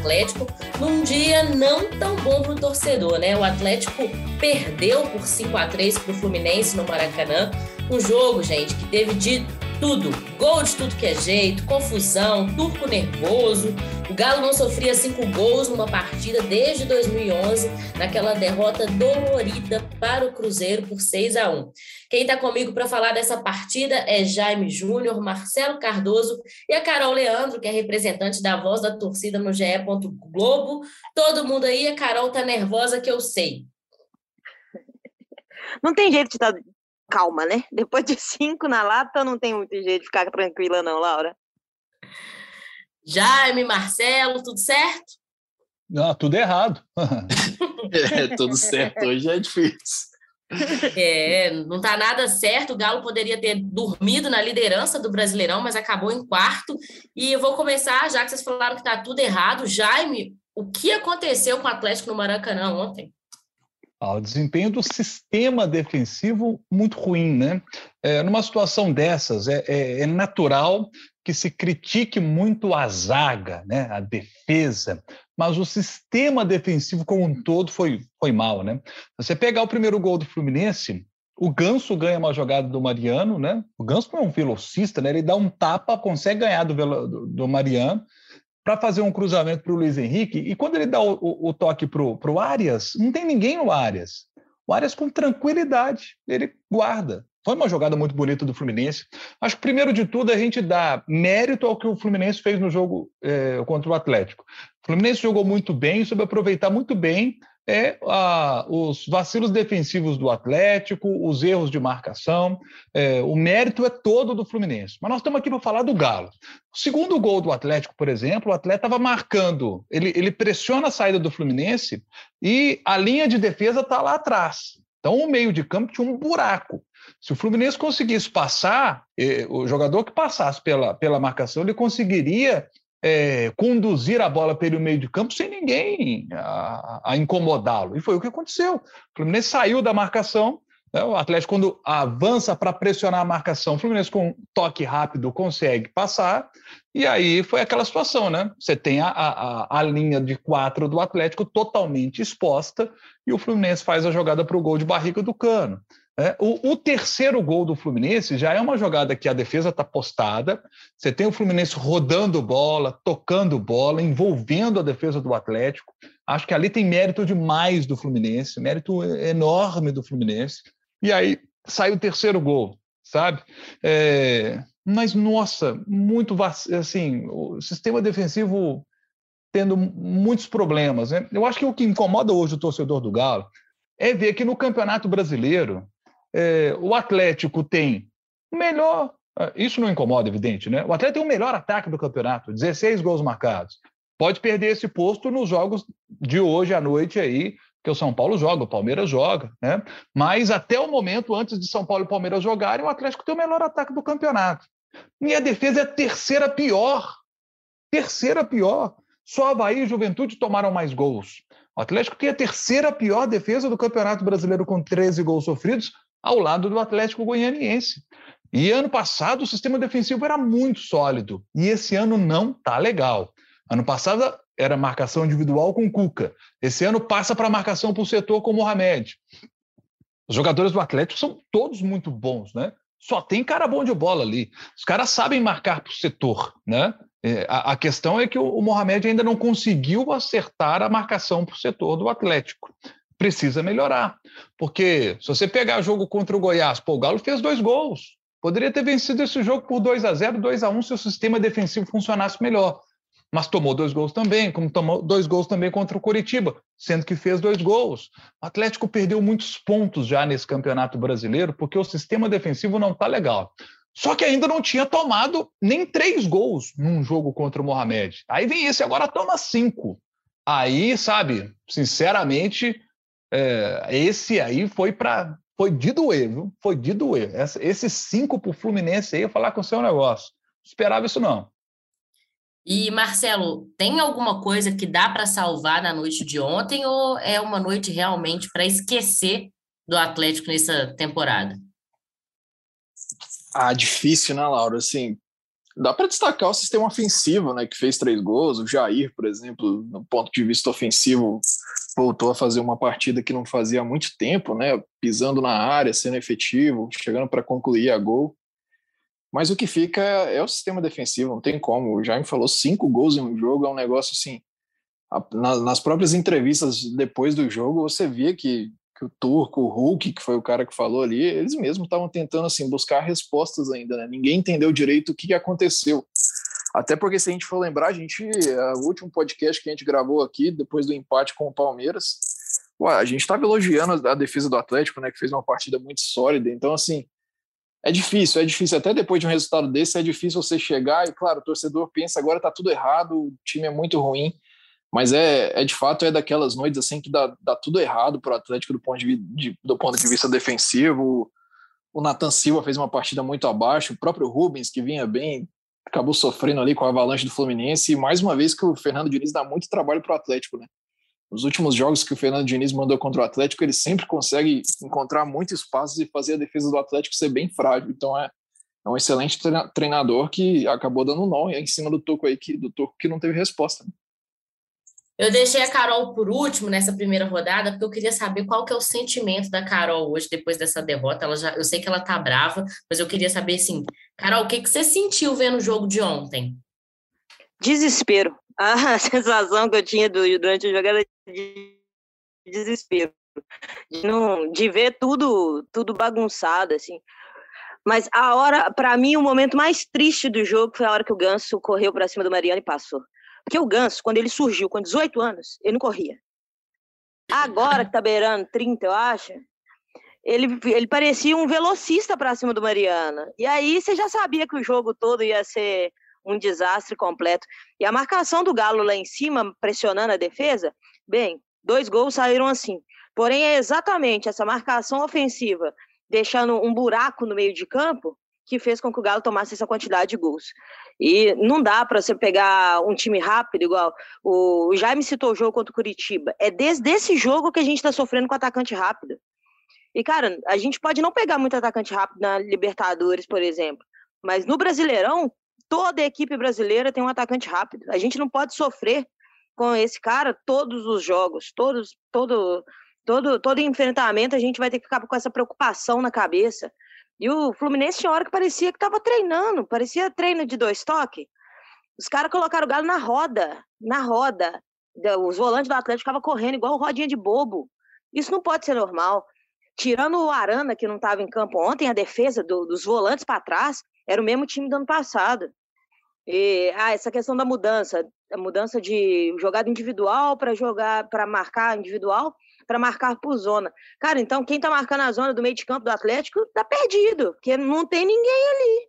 Atlético, num dia não tão bom para o torcedor, né? O Atlético perdeu por 5 a 3 para o Fluminense no Maracanã, um jogo, gente, que teve de tudo. Gol de tudo que é jeito, confusão, turco nervoso. O Galo não sofria cinco gols numa partida desde 2011, naquela derrota dolorida para o Cruzeiro por 6 a 1. Quem está comigo para falar dessa partida é Jaime Júnior, Marcelo Cardoso e a Carol Leandro, que é representante da voz da torcida no GE. Globo. Todo mundo aí, a Carol tá nervosa que eu sei. Não tem jeito de estar tá calma, né? Depois de cinco na lata, não tem muito jeito de ficar tranquila, não, Laura. Jaime, Marcelo, tudo certo? Não, tudo errado. é, tudo certo. Hoje é difícil. É, não está nada certo. O Galo poderia ter dormido na liderança do Brasileirão, mas acabou em quarto. E eu vou começar, já que vocês falaram que está tudo errado. Jaime, o que aconteceu com o Atlético no Maracanã ontem? Ah, o desempenho do sistema defensivo muito ruim, né? É, numa situação dessas, é, é, é, natural que se critique muito a zaga, né? a defesa, mas o sistema defensivo como um todo foi, foi mal, né? Você pegar o primeiro gol do Fluminense, o Ganso ganha uma jogada do Mariano, né? O Ganso não é um velocista, né? Ele dá um tapa, consegue ganhar do, do Mariano, para fazer um cruzamento para o Luiz Henrique, e quando ele dá o, o, o toque para o Arias, não tem ninguém no Arias. O Arias, com tranquilidade, ele guarda. Foi uma jogada muito bonita do Fluminense. Acho que, primeiro de tudo, a gente dá mérito ao que o Fluminense fez no jogo é, contra o Atlético. O Fluminense jogou muito bem, soube aproveitar muito bem é ah, os vacilos defensivos do Atlético, os erros de marcação. É, o mérito é todo do Fluminense. Mas nós estamos aqui para falar do Galo. O segundo gol do Atlético, por exemplo, o Atlético estava marcando, ele, ele pressiona a saída do Fluminense e a linha de defesa está lá atrás. Então, o meio de campo tinha um buraco. Se o Fluminense conseguisse passar, eh, o jogador que passasse pela, pela marcação, ele conseguiria é, conduzir a bola pelo meio de campo sem ninguém a, a incomodá-lo. E foi o que aconteceu. O Fluminense saiu da marcação, né? o Atlético, quando avança para pressionar a marcação, o Fluminense, com um toque rápido, consegue passar. E aí foi aquela situação, né? Você tem a, a, a linha de quatro do Atlético totalmente exposta e o Fluminense faz a jogada para o gol de barriga do cano. É, o, o, terceiro gol do Fluminense já é uma jogada que a defesa está postada. Você tem o Fluminense rodando bola, tocando bola, envolvendo a defesa do Atlético. Acho que ali tem mérito demais do Fluminense, mérito enorme do Fluminense. E aí sai o terceiro gol, sabe? É, mas, nossa, muito assim, o sistema defensivo tendo muitos problemas. Né? Eu acho que o que incomoda hoje o torcedor do Galo é ver que no Campeonato Brasileiro é, o Atlético tem o melhor. Ah, isso não incomoda, evidente, né? O Atlético tem o melhor ataque do campeonato, 16 gols marcados. Pode perder esse posto nos jogos de hoje à noite aí, que o São Paulo joga, o Palmeiras joga, né? Mas até o momento, antes de São Paulo e Palmeiras jogarem, o Atlético tem o melhor ataque do campeonato. E a defesa é a terceira pior. Terceira pior. Só Havaí e Juventude tomaram mais gols. O Atlético tem a terceira pior defesa do Campeonato Brasileiro com 13 gols sofridos, ao lado do Atlético Goianiense. E ano passado o sistema defensivo era muito sólido e esse ano não tá legal. Ano passado era marcação individual com Cuca. Esse ano passa para marcação por setor com Mohamed. Os jogadores do Atlético são todos muito bons, né? Só tem cara bom de bola ali. Os caras sabem marcar por setor, né? É, a, questão é que o Mohamed ainda não conseguiu acertar a marcação por setor do Atlético precisa melhorar. Porque se você pegar jogo contra o Goiás, pô, o Galo fez dois gols. Poderia ter vencido esse jogo por 2 a 0 2 a 1 se o sistema defensivo funcionasse melhor. Mas tomou dois gols também, como tomou dois gols também contra o Coritiba, sendo que fez dois gols. O Atlético perdeu muitos pontos já nesse campeonato brasileiro, porque o sistema defensivo não está legal. Só que ainda não tinha tomado nem três gols num jogo contra o Mohamed. Aí vem esse, agora toma cinco. Aí, sabe, sinceramente, é, esse aí foi para foi de doer, viu? Foi de doer. Essa, esses cinco para o Fluminense aí, eu falar com o seu negócio. Não esperava isso, não. E, Marcelo, tem alguma coisa que dá para salvar na noite de ontem ou é uma noite realmente para esquecer do Atlético nessa temporada? Ah, difícil, né, Laura? Assim, dá para destacar o sistema ofensivo, né, que fez três gols. O Jair, por exemplo, no ponto de vista ofensivo, voltou a fazer uma partida que não fazia há muito tempo, né, pisando na área, sendo efetivo, chegando para concluir a gol. Mas o que fica é o sistema defensivo, não tem como. O Jaime falou cinco gols em um jogo, é um negócio assim. nas próprias entrevistas depois do jogo, você via que que o Turco, o Hulk, que foi o cara que falou ali, eles mesmos estavam tentando assim buscar respostas ainda, né? Ninguém entendeu direito o que aconteceu. Até porque se a gente for lembrar, a gente, o último podcast que a gente gravou aqui, depois do empate com o Palmeiras, ué, a gente estava elogiando a defesa do Atlético, né, que fez uma partida muito sólida. Então, assim, é difícil, é difícil. Até depois de um resultado desse, é difícil você chegar e, claro, o torcedor pensa agora está tudo errado, o time é muito ruim. Mas é, é de fato é daquelas noites assim que dá, dá tudo errado para o Atlético do ponto de, de, do ponto de vista defensivo. O Nathan Silva fez uma partida muito abaixo, o próprio Rubens, que vinha bem, acabou sofrendo ali com a avalanche do Fluminense. E mais uma vez que o Fernando Diniz dá muito trabalho para o Atlético, né? Nos últimos jogos que o Fernando Diniz mandou contra o Atlético, ele sempre consegue encontrar muitos espaços e fazer a defesa do Atlético ser bem frágil. Então é, é um excelente treinador que acabou dando um nó em cima do Toco aí, que, do Toco que não teve resposta. Né? Eu deixei a Carol por último nessa primeira rodada, porque eu queria saber qual que é o sentimento da Carol hoje, depois dessa derrota. Ela já, eu sei que ela tá brava, mas eu queria saber, assim, Carol, o que, que você sentiu vendo o jogo de ontem? Desespero. A sensação que eu tinha durante a jogada de desespero. De, não, de ver tudo, tudo bagunçado, assim. Mas a hora, para mim, o momento mais triste do jogo foi a hora que o Ganso correu para cima do Mariano e passou. Porque o Ganso, quando ele surgiu com 18 anos, ele não corria. Agora que tá beirando 30, eu acho, ele, ele parecia um velocista para cima do Mariana. E aí você já sabia que o jogo todo ia ser um desastre completo. E a marcação do Galo lá em cima, pressionando a defesa, bem, dois gols saíram assim. Porém, é exatamente essa marcação ofensiva, deixando um buraco no meio de campo, que fez com que o Galo tomasse essa quantidade de gols. E não dá para você pegar um time rápido, igual o Jaime citou o jogo contra o Curitiba. É desde esse jogo que a gente está sofrendo com atacante rápido. E, cara, a gente pode não pegar muito atacante rápido na Libertadores, por exemplo, mas no Brasileirão, toda equipe brasileira tem um atacante rápido. A gente não pode sofrer com esse cara todos os jogos, todos, todo, todo, todo enfrentamento a gente vai ter que ficar com essa preocupação na cabeça. E o Fluminense tinha hora que parecia que estava treinando, parecia treino de dois toques. Os caras colocaram o Galo na roda, na roda. Os volantes do Atlético ficavam correndo igual rodinha de bobo. Isso não pode ser normal. Tirando o Arana, que não estava em campo ontem, a defesa do, dos volantes para trás era o mesmo time do ano passado. E ah, essa questão da mudança, a mudança de jogada individual para jogar para marcar individual para marcar por zona. Cara, então quem está marcando a zona do meio de campo do Atlético está perdido, porque não tem ninguém ali.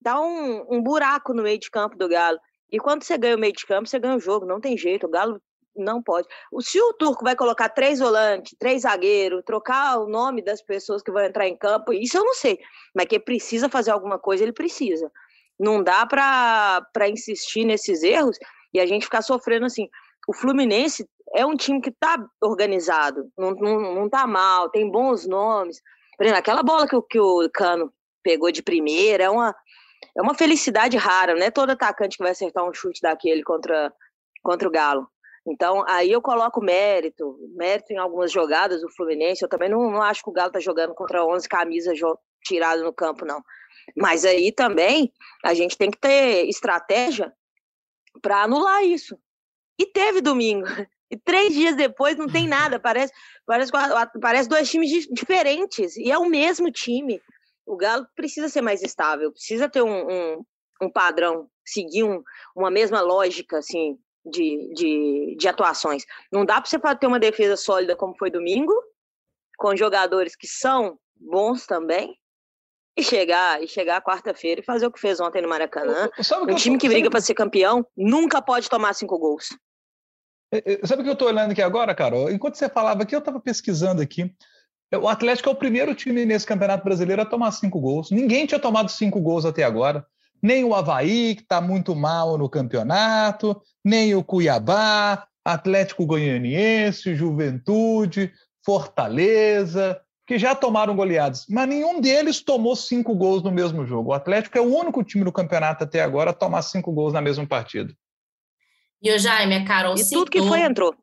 Dá um, um buraco no meio de campo do Galo. E quando você ganha o meio de campo, você ganha o jogo, não tem jeito. O Galo não pode. Se o Turco vai colocar três volantes, três zagueiros, trocar o nome das pessoas que vão entrar em campo, isso eu não sei. Mas que precisa fazer alguma coisa, ele precisa. Não dá para insistir nesses erros e a gente ficar sofrendo assim. O Fluminense é um time que está organizado, não, não, não tá mal, tem bons nomes. Por exemplo, aquela bola que, que o Cano pegou de primeira é uma, é uma felicidade rara, não é todo atacante que vai acertar um chute daquele contra, contra o Galo. Então, aí eu coloco mérito, mérito em algumas jogadas do Fluminense. Eu também não, não acho que o Galo tá jogando contra 11 camisas tiradas no campo, não. Mas aí também a gente tem que ter estratégia para anular isso. E teve domingo. E três dias depois não tem nada, parece, parece, parece dois times diferentes, e é o mesmo time. O Galo precisa ser mais estável, precisa ter um, um, um padrão, seguir um, uma mesma lógica assim, de, de, de atuações. Não dá para você ter uma defesa sólida como foi domingo, com jogadores que são bons também, e chegar e chegar quarta-feira e fazer o que fez ontem no Maracanã. Um time que briga para ser campeão nunca pode tomar cinco gols. É, é, sabe o que eu estou olhando aqui agora, Carol? Enquanto você falava aqui, eu estava pesquisando aqui. O Atlético é o primeiro time nesse Campeonato Brasileiro a tomar cinco gols. Ninguém tinha tomado cinco gols até agora. Nem o Havaí, que está muito mal no campeonato, nem o Cuiabá, Atlético Goianiense, Juventude, Fortaleza. que já tomaram goleadas, mas nenhum deles tomou cinco gols no mesmo jogo. O Atlético é o único time do campeonato até agora a tomar cinco gols na mesma partida. E o Jaime, a Carol E tudo que foi entrou.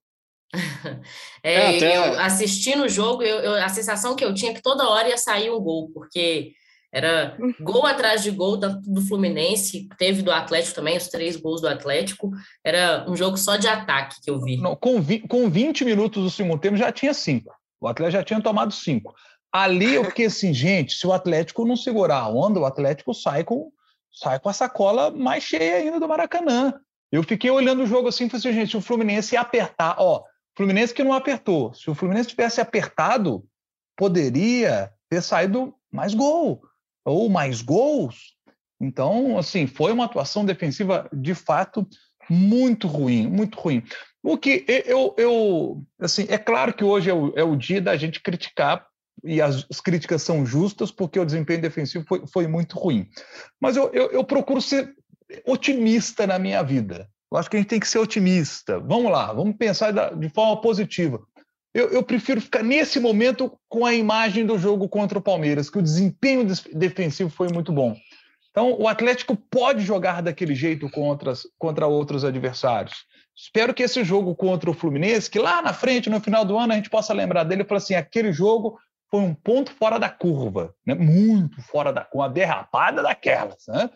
é, é, até... eu, assistindo o jogo, eu, eu, a sensação que eu tinha é que toda hora ia sair um gol, porque era gol atrás de gol do Fluminense, teve do Atlético também, os três gols do Atlético. Era um jogo só de ataque que eu vi. Não, com, vi, com 20 minutos do segundo tempo já tinha cinco. O Atlético já tinha tomado cinco. Ali eu fiquei assim, gente, se o Atlético não segurar a onda, o Atlético sai com, sai com a sacola mais cheia ainda do Maracanã. Eu fiquei olhando o jogo assim e falei assim, gente, se o Fluminense apertar, ó, Fluminense que não apertou. Se o Fluminense tivesse apertado, poderia ter saído mais gol ou mais gols. Então, assim, foi uma atuação defensiva de fato muito ruim, muito ruim. O que eu, eu assim, é claro que hoje é o, é o dia da gente criticar e as, as, críticas são justas porque o desempenho defensivo foi, foi muito ruim. Mas eu, eu, eu procuro ser otimista na minha vida. Eu acho que a gente tem que ser otimista. Vamos lá, vamos pensar de forma positiva. Eu, eu, prefiro ficar nesse momento com a imagem do jogo contra o Palmeiras, que o desempenho defensivo foi muito bom. Então, o Atlético pode jogar daquele jeito contra, contra outros adversários. Espero que esse jogo contra o Fluminense, que lá na frente, no final do ano, a gente possa lembrar dele e falar assim: aquele jogo foi um ponto fora da curva, né? muito fora da curva, uma derrapada daquelas, né?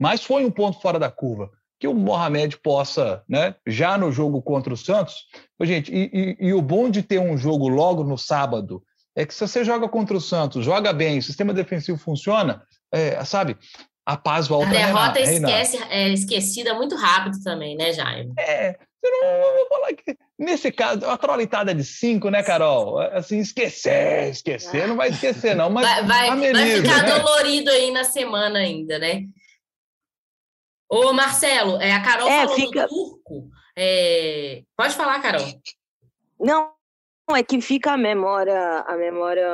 Mas foi um ponto fora da curva que o Mohamed possa, né, já no jogo contra o Santos. Gente, e, e, e, o bom de ter um jogo logo no sábado é que se você joga contra o Santos, joga bem, o sistema defensivo funciona, é, sabe? A paz volta a derrota a esquece, é esquecida muito rápido também, né, Jaime? É, eu não vou falar que nesse caso, a trolitada de cinco, né, Carol? Assim, esquecer, esquecer, não vai esquecer, não, mas vai, vai, ameniza, vai ficar né? dolorido aí na semana ainda, né? Ô, Marcelo, é, a Carol é, falou fica... do turco. É... Pode falar, Carol. Não, é que fica a memória, a memória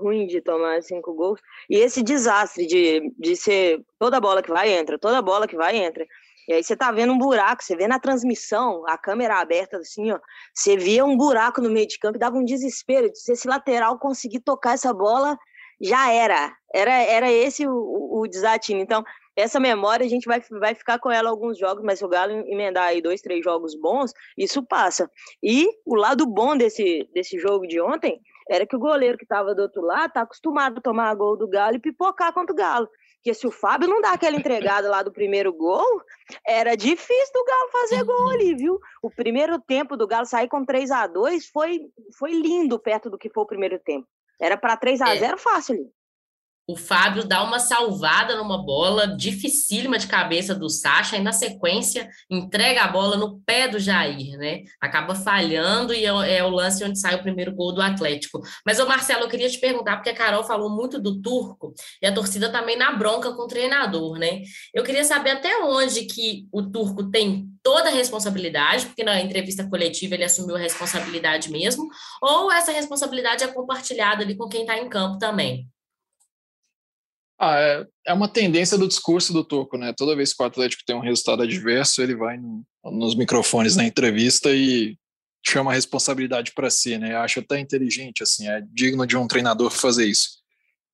ruim de tomar cinco gols. E esse desastre de, de ser toda bola que vai entra, toda bola que vai entra. E aí você tá vendo um buraco, você vê na transmissão, a câmera aberta assim, ó, você via um buraco no meio de campo e dava um desespero. Se esse lateral conseguir tocar essa bola, já era. Era, era esse o, o, o desatino. Então, essa memória a gente vai, vai ficar com ela alguns jogos, mas se o Galo emendar aí dois, três jogos bons, isso passa. E o lado bom desse, desse jogo de ontem era que o goleiro que estava do outro lado tá acostumado a tomar gol do Galo e pipocar contra o Galo. Porque se o Fábio não dá aquela entregada lá do primeiro gol, era difícil do Galo fazer gol ali, viu? O primeiro tempo do Galo sair com 3 a 2 foi, foi lindo perto do que foi o primeiro tempo. Era para 3 a 0 é. fácil ali o Fábio dá uma salvada numa bola dificílima de cabeça do Sacha e na sequência entrega a bola no pé do Jair, né? Acaba falhando e é, é o lance onde sai o primeiro gol do Atlético. Mas o Marcelo, eu queria te perguntar porque a Carol falou muito do Turco e a torcida também na bronca com o treinador, né? Eu queria saber até onde que o Turco tem toda a responsabilidade, porque na entrevista coletiva ele assumiu a responsabilidade mesmo, ou essa responsabilidade é compartilhada ali com quem está em campo também. Ah, é, é uma tendência do discurso do Turco, né? Toda vez que o Atlético tem um resultado adverso, ele vai no, nos microfones na entrevista e chama a responsabilidade para si, né? Acho até inteligente, assim, é digno de um treinador fazer isso.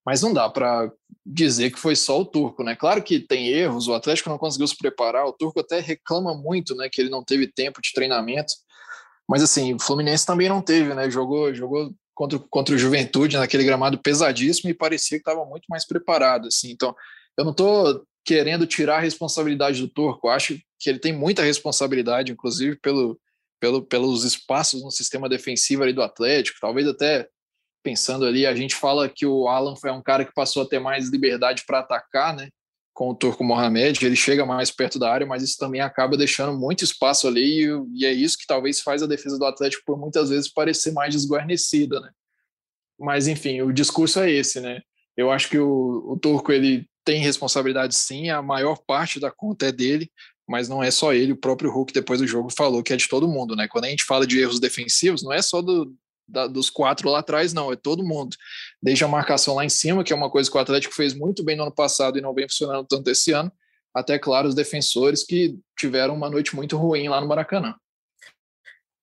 Mas não dá para dizer que foi só o Turco, né? Claro que tem erros, o Atlético não conseguiu se preparar, o Turco até reclama muito, né, que ele não teve tempo de treinamento. Mas assim, o Fluminense também não teve, né? Jogou, jogou contra, contra o Juventude naquele gramado pesadíssimo e parecia que estava muito mais preparado. Assim. Então, eu não estou querendo tirar a responsabilidade do Turco, acho que ele tem muita responsabilidade, inclusive pelo, pelo, pelos espaços no sistema defensivo ali do Atlético, talvez até pensando ali, a gente fala que o Alan foi um cara que passou a ter mais liberdade para atacar, né? Com o Turco Mohamed, ele chega mais perto da área, mas isso também acaba deixando muito espaço ali, e, e é isso que talvez faz a defesa do Atlético por muitas vezes parecer mais desguarnecida, né? Mas enfim, o discurso é esse, né? Eu acho que o, o Turco ele tem responsabilidade sim, a maior parte da conta é dele, mas não é só ele, o próprio Hulk depois do jogo falou que é de todo mundo, né? Quando a gente fala de erros defensivos, não é só do, da, dos quatro lá atrás, não, é todo mundo. Desde a marcação lá em cima, que é uma coisa que o Atlético fez muito bem no ano passado e não vem funcionando tanto esse ano, até, claro, os defensores que tiveram uma noite muito ruim lá no Maracanã.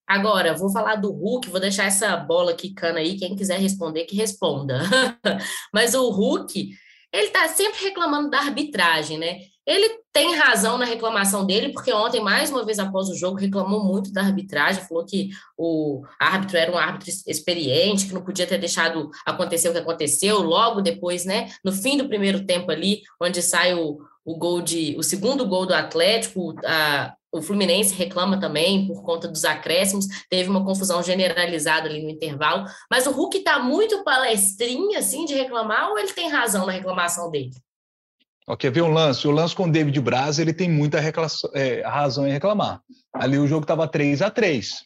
Agora, vou falar do Hulk, vou deixar essa bola quicando aí, quem quiser responder, que responda. Mas o Hulk, ele tá sempre reclamando da arbitragem, né? Ele tem razão na reclamação dele, porque ontem, mais uma vez após o jogo, reclamou muito da arbitragem, falou que o árbitro era um árbitro experiente, que não podia ter deixado acontecer o que aconteceu. Logo depois, né, no fim do primeiro tempo ali, onde sai o, o gol de o segundo gol do Atlético, a, o Fluminense reclama também por conta dos acréscimos, teve uma confusão generalizada ali no intervalo, mas o Hulk está muito palestrinha assim de reclamar ou ele tem razão na reclamação dele? Ok, ver um lance. O lance com o David Braz, ele tem muita é, razão em reclamar. Ali o jogo estava 3 a 3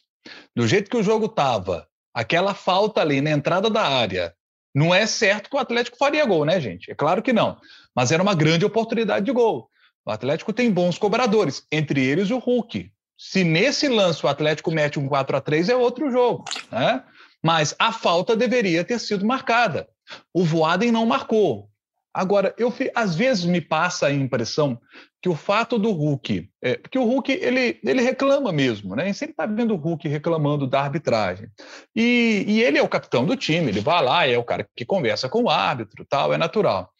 Do jeito que o jogo estava, aquela falta ali na entrada da área, não é certo que o Atlético faria gol, né, gente? É claro que não. Mas era uma grande oportunidade de gol. O Atlético tem bons cobradores, entre eles o Hulk. Se nesse lance o Atlético mete um 4 a 3 é outro jogo, né? Mas a falta deveria ter sido marcada. O Voaden não marcou. Agora, eu às vezes me passa a impressão que o fato do Hulk, é, porque o Hulk ele, ele reclama mesmo, né? A gente sempre está vendo o Hulk reclamando da arbitragem. E, e ele é o capitão do time, ele vai lá, é o cara que conversa com o árbitro, tal, é natural.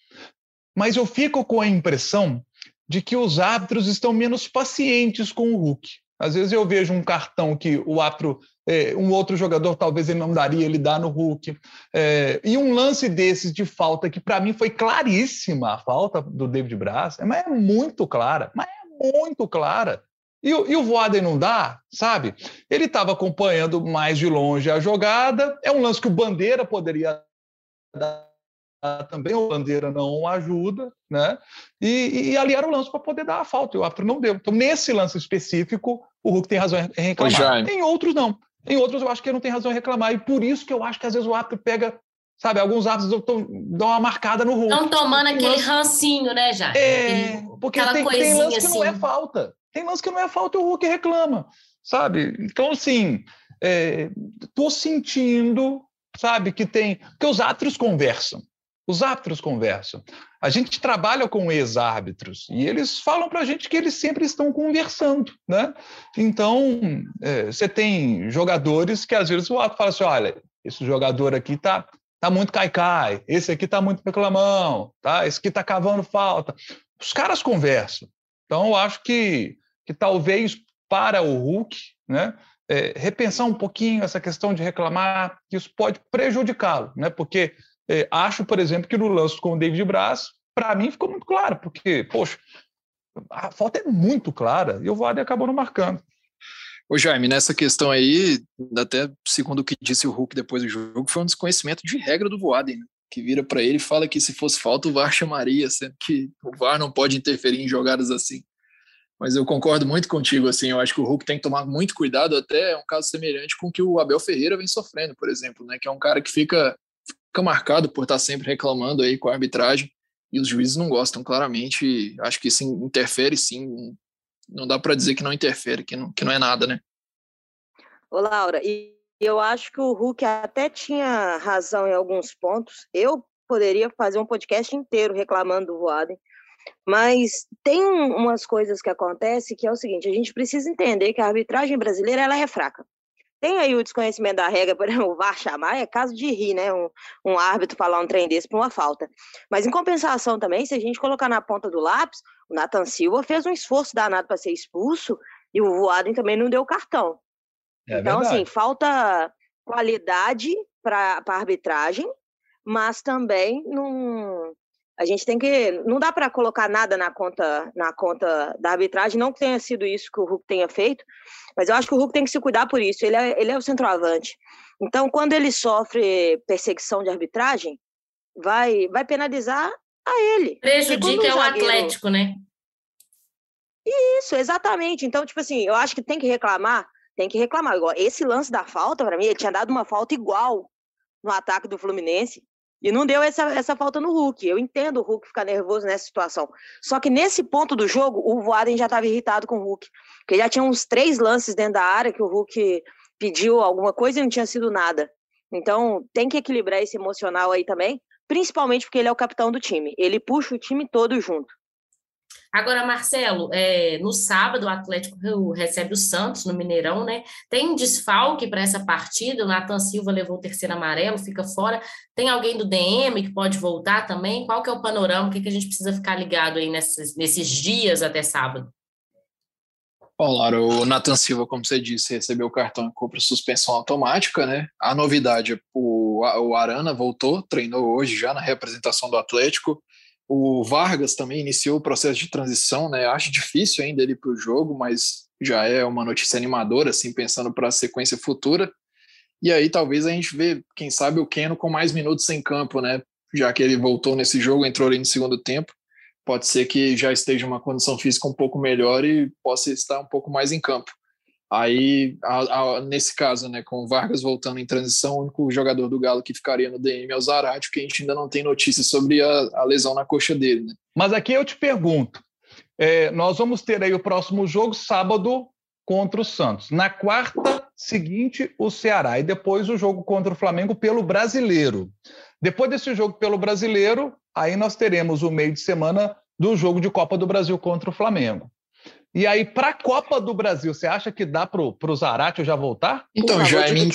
Mas eu fico com a impressão de que os árbitros estão menos pacientes com o Hulk. Às vezes eu vejo um cartão que o árbitro, é, um outro jogador talvez ele não daria, ele dá no Hulk. É, e um lance desses de falta, que para mim foi claríssima a falta do David Braz, mas é muito clara, mas é muito clara. E, e o Voaden não dá, sabe? Ele estava acompanhando mais de longe a jogada, é um lance que o Bandeira poderia dar também o Bandeira não ajuda, né? E, e ali era o lance para poder dar a falta, e o árbitro não deu. Então, nesse lance específico, o Hulk tem razão em reclamar. Em outros, não. Em outros, eu acho que ele não tem razão em reclamar. E por isso que eu acho que às vezes o árbitro pega sabe, alguns árbitros dão uma marcada no Hulk. Estão tomando aquele lance... rancinho, né, já? É, porque tem, tem lance assim. que não é assim. falta. Tem lance que não é falta e o Hulk reclama, sabe? Então, assim, estou é, sentindo, sabe, que tem... Porque os árbitros conversam. Os árbitros conversam. A gente trabalha com ex-árbitros e eles falam para a gente que eles sempre estão conversando, né? Então, é, você tem jogadores que às vezes o árbitro fala assim, olha, esse jogador aqui tá, tá muito cai-cai, esse aqui tá muito reclamão, tá? Esse aqui tá cavando falta. Os caras conversam. Então, eu acho que, que talvez para o Hulk, né, é, repensar um pouquinho essa questão de reclamar, que isso pode prejudicá-lo, né? Porque é, acho, por exemplo, que no lance com o David Braz, para mim ficou muito claro, porque, poxa, a falta é muito clara e o Vade acabou não marcando. Ô Jaime, nessa questão aí, até segundo o que disse o Hulk depois do jogo, foi um desconhecimento de regra do Voaden, né? que vira para ele e fala que se fosse falta o VAR chamaria, sendo que o VAR não pode interferir em jogadas assim. Mas eu concordo muito contigo, assim, eu acho que o Hulk tem que tomar muito cuidado, até é um caso semelhante com o que o Abel Ferreira vem sofrendo, por exemplo, né, que é um cara que fica fica marcado por estar sempre reclamando aí com a arbitragem e os juízes não gostam, claramente. Acho que isso interfere sim. Não dá para dizer que não interfere, que não, que não é nada, né? Ô, Laura, e eu acho que o Hulk até tinha razão em alguns pontos. Eu poderia fazer um podcast inteiro reclamando do Voaden, mas tem umas coisas que acontecem que é o seguinte: a gente precisa entender que a arbitragem brasileira ela é fraca. Tem aí o desconhecimento da regra, por exemplo, o VAR chamar, é caso de rir, né? Um, um árbitro falar um trem desse para uma falta. Mas em compensação também, se a gente colocar na ponta do lápis, o Nathan Silva fez um esforço danado para ser expulso e o Voaden também não deu cartão. É então, assim, verdade. assim, falta qualidade para a arbitragem, mas também não, a gente tem que. Não dá para colocar nada na conta, na conta da arbitragem, não que tenha sido isso que o Hulk tenha feito, mas eu acho que o Hulk tem que se cuidar por isso. Ele é, ele é o centroavante. Então, quando ele sofre perseguição de arbitragem, vai, vai penalizar a ele. Prejudica é o Atlético, né? Isso, exatamente. Então, tipo assim, eu acho que tem que reclamar, tem que reclamar. Esse lance da falta, para mim, ele tinha dado uma falta igual no ataque do Fluminense. E não deu essa, essa falta no Hulk. Eu entendo o Hulk ficar nervoso nessa situação. Só que nesse ponto do jogo, o Voaden já estava irritado com o Hulk. Porque já tinha uns três lances dentro da área que o Hulk pediu alguma coisa e não tinha sido nada. Então, tem que equilibrar esse emocional aí também, principalmente porque ele é o capitão do time. Ele puxa o time todo junto. Agora, Marcelo, é, no sábado o Atlético recebe o Santos no Mineirão, né? Tem desfalque para essa partida, o Nathan Silva levou o terceiro amarelo, fica fora. Tem alguém do DM que pode voltar também? Qual que é o panorama? O que, que a gente precisa ficar ligado aí nesses, nesses dias até sábado? Bom, Laura, o Nathan Silva, como você disse, recebeu o cartão e compra suspensão automática, né? A novidade é o, o Arana voltou, treinou hoje já na representação do Atlético. O Vargas também iniciou o processo de transição, né? Acho difícil ainda ele para o jogo, mas já é uma notícia animadora, assim, pensando para a sequência futura. E aí talvez a gente vê, quem sabe, o Keno com mais minutos em campo, né? Já que ele voltou nesse jogo, entrou ali no segundo tempo pode ser que já esteja uma condição física um pouco melhor e possa estar um pouco mais em campo. Aí, a, a, nesse caso, né, com o Vargas voltando em transição, o único jogador do Galo que ficaria no DM é o Zarate, que a gente ainda não tem notícias sobre a, a lesão na coxa dele. Né? Mas aqui eu te pergunto: é, nós vamos ter aí o próximo jogo sábado contra o Santos. Na quarta seguinte, o Ceará. E depois o jogo contra o Flamengo pelo brasileiro. Depois desse jogo pelo brasileiro, aí nós teremos o meio de semana do jogo de Copa do Brasil contra o Flamengo. E aí, para a Copa do Brasil, você acha que dá para o Zarate já voltar? Então, já é em...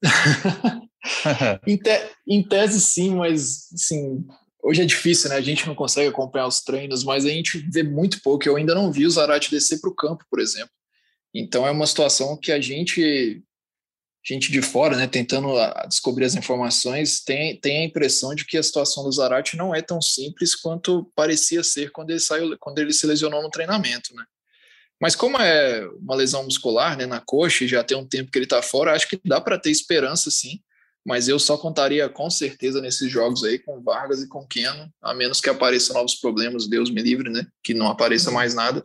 em, te... em tese, sim, mas assim, hoje é difícil, né? A gente não consegue acompanhar os treinos, mas a gente vê muito pouco. Eu ainda não vi o Zarate descer para o campo, por exemplo. Então é uma situação que a gente gente de fora, né, tentando ah, descobrir as informações, tem, tem a impressão de que a situação do Zarate não é tão simples quanto parecia ser quando ele saiu, quando ele se lesionou no treinamento, né? Mas como é uma lesão muscular, né, na coxa, e já tem um tempo que ele está fora, acho que dá para ter esperança, sim. Mas eu só contaria com certeza nesses jogos aí com Vargas e com Keno, a menos que apareçam novos problemas, Deus me livre, né? Que não apareça mais nada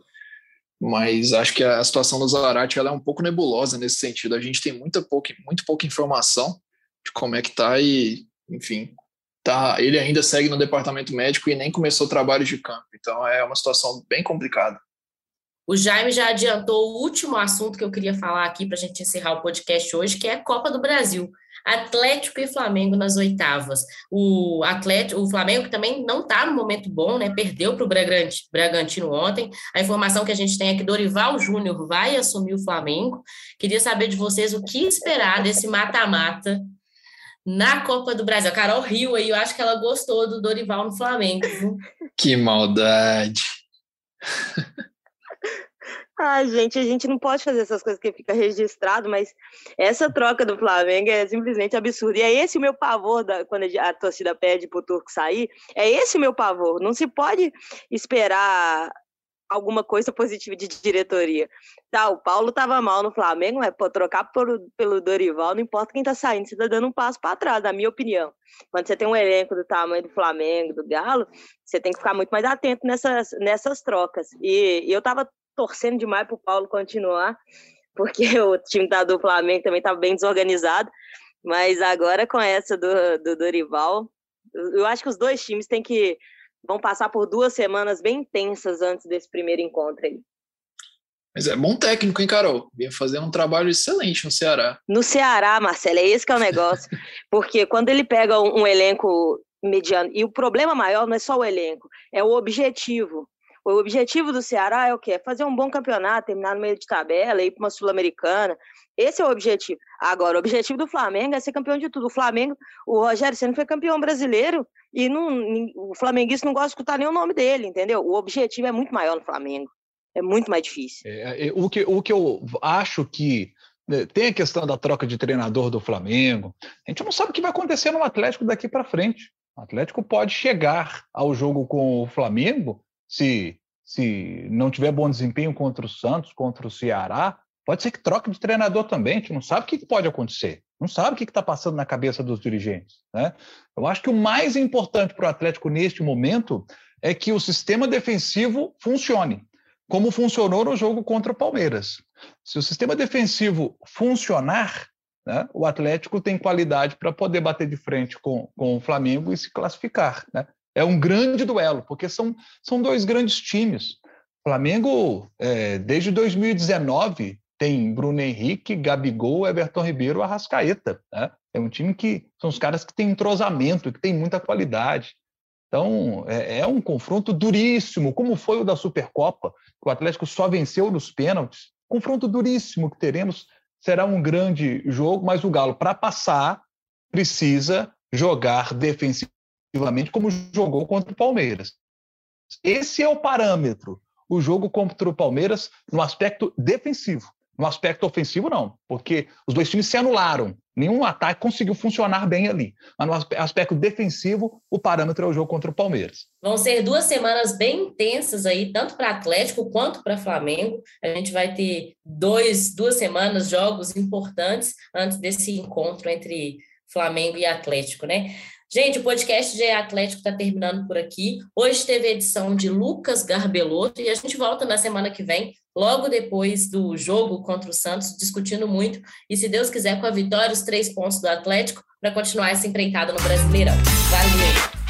mas acho que a situação do Zarate ela é um pouco nebulosa nesse sentido. A gente tem muita pouca, muito pouca informação de como é que tá e, enfim, tá, ele ainda segue no departamento médico e nem começou trabalho de campo. Então é uma situação bem complicada. O Jaime já adiantou o último assunto que eu queria falar aqui para a gente encerrar o podcast hoje, que é a Copa do Brasil. Atlético e Flamengo nas oitavas. O Atlético, o Flamengo também não está no momento bom, né? Perdeu para o Bragantino ontem. A informação que a gente tem é que Dorival Júnior vai assumir o Flamengo. Queria saber de vocês o que esperar desse mata-mata na Copa do Brasil. A Carol riu aí, eu acho que ela gostou do Dorival no Flamengo. Que maldade. Ai, gente, a gente não pode fazer essas coisas que fica registrado, mas essa troca do Flamengo é simplesmente absurda. E é esse o meu pavor da, quando a torcida pede para o Turco sair. É esse o meu pavor. Não se pode esperar alguma coisa positiva de diretoria. Tá, o Paulo estava mal no Flamengo, mas pô, trocar por, pelo Dorival, não importa quem está saindo, você está dando um passo para trás, na minha opinião. Quando você tem um elenco do tamanho do Flamengo, do Galo, você tem que ficar muito mais atento nessas, nessas trocas. E, e eu estava torcendo demais para o Paulo continuar, porque o time tá do Flamengo também estava bem desorganizado. Mas agora com essa do, do Dorival, eu acho que os dois times têm que vão passar por duas semanas bem intensas antes desse primeiro encontro aí. Mas é bom técnico, hein, Carol? Vinha fazendo um trabalho excelente no Ceará. No Ceará, Marcelo, é esse que é o negócio. Porque quando ele pega um, um elenco mediano, e o problema maior não é só o elenco, é o objetivo. O objetivo do Ceará é o quê? É fazer um bom campeonato, terminar no meio de tabela, ir para uma Sul-Americana. Esse é o objetivo. Agora, o objetivo do Flamengo é ser campeão de tudo. O Flamengo, o Rogério Senna foi campeão brasileiro e não, o flamenguista não gosta de escutar nem o nome dele, entendeu? O objetivo é muito maior no Flamengo. É muito mais difícil. É, é o, que, o que eu acho que né, tem a questão da troca de treinador do Flamengo. A gente não sabe o que vai acontecer no Atlético daqui para frente. O Atlético pode chegar ao jogo com o Flamengo se, se não tiver bom desempenho contra o Santos, contra o Ceará, pode ser que troque de treinador também. A gente não sabe o que pode acontecer. Não sabe o que está passando na cabeça dos dirigentes. Né? Eu acho que o mais importante para o Atlético neste momento é que o sistema defensivo funcione, como funcionou no jogo contra o Palmeiras. Se o sistema defensivo funcionar, né, o Atlético tem qualidade para poder bater de frente com, com o Flamengo e se classificar. Né? É um grande duelo, porque são, são dois grandes times. Flamengo, é, desde 2019, tem Bruno Henrique, Gabigol, Everton Ribeiro, Arrascaeta. Né? É um time que são os caras que têm entrosamento, que tem muita qualidade. Então, é, é, um confronto duríssimo, como foi o da Supercopa, que o Atlético só venceu nos pênaltis. Confronto duríssimo que teremos. Será um grande jogo, mas o Galo, para passar, precisa jogar defensivamente como jogou contra o Palmeiras. Esse é o parâmetro. O jogo contra o Palmeiras no aspecto defensivo. No aspecto ofensivo, não, porque os dois times se anularam. Nenhum ataque conseguiu funcionar bem ali. Mas no aspecto defensivo, o parâmetro é o jogo contra o Palmeiras. Vão ser duas semanas bem intensas aí, tanto para Atlético quanto para Flamengo. A gente vai ter dois, duas semanas, jogos importantes antes desse encontro entre Flamengo e Atlético, né? Gente, o podcast de Atlético está terminando por aqui. Hoje teve a edição de Lucas Garbelotto e a gente volta na semana que vem, logo depois do jogo contra o Santos, discutindo muito e, se Deus quiser, com a vitória, os três pontos do Atlético para continuar essa empreitada no Brasileirão. Valeu!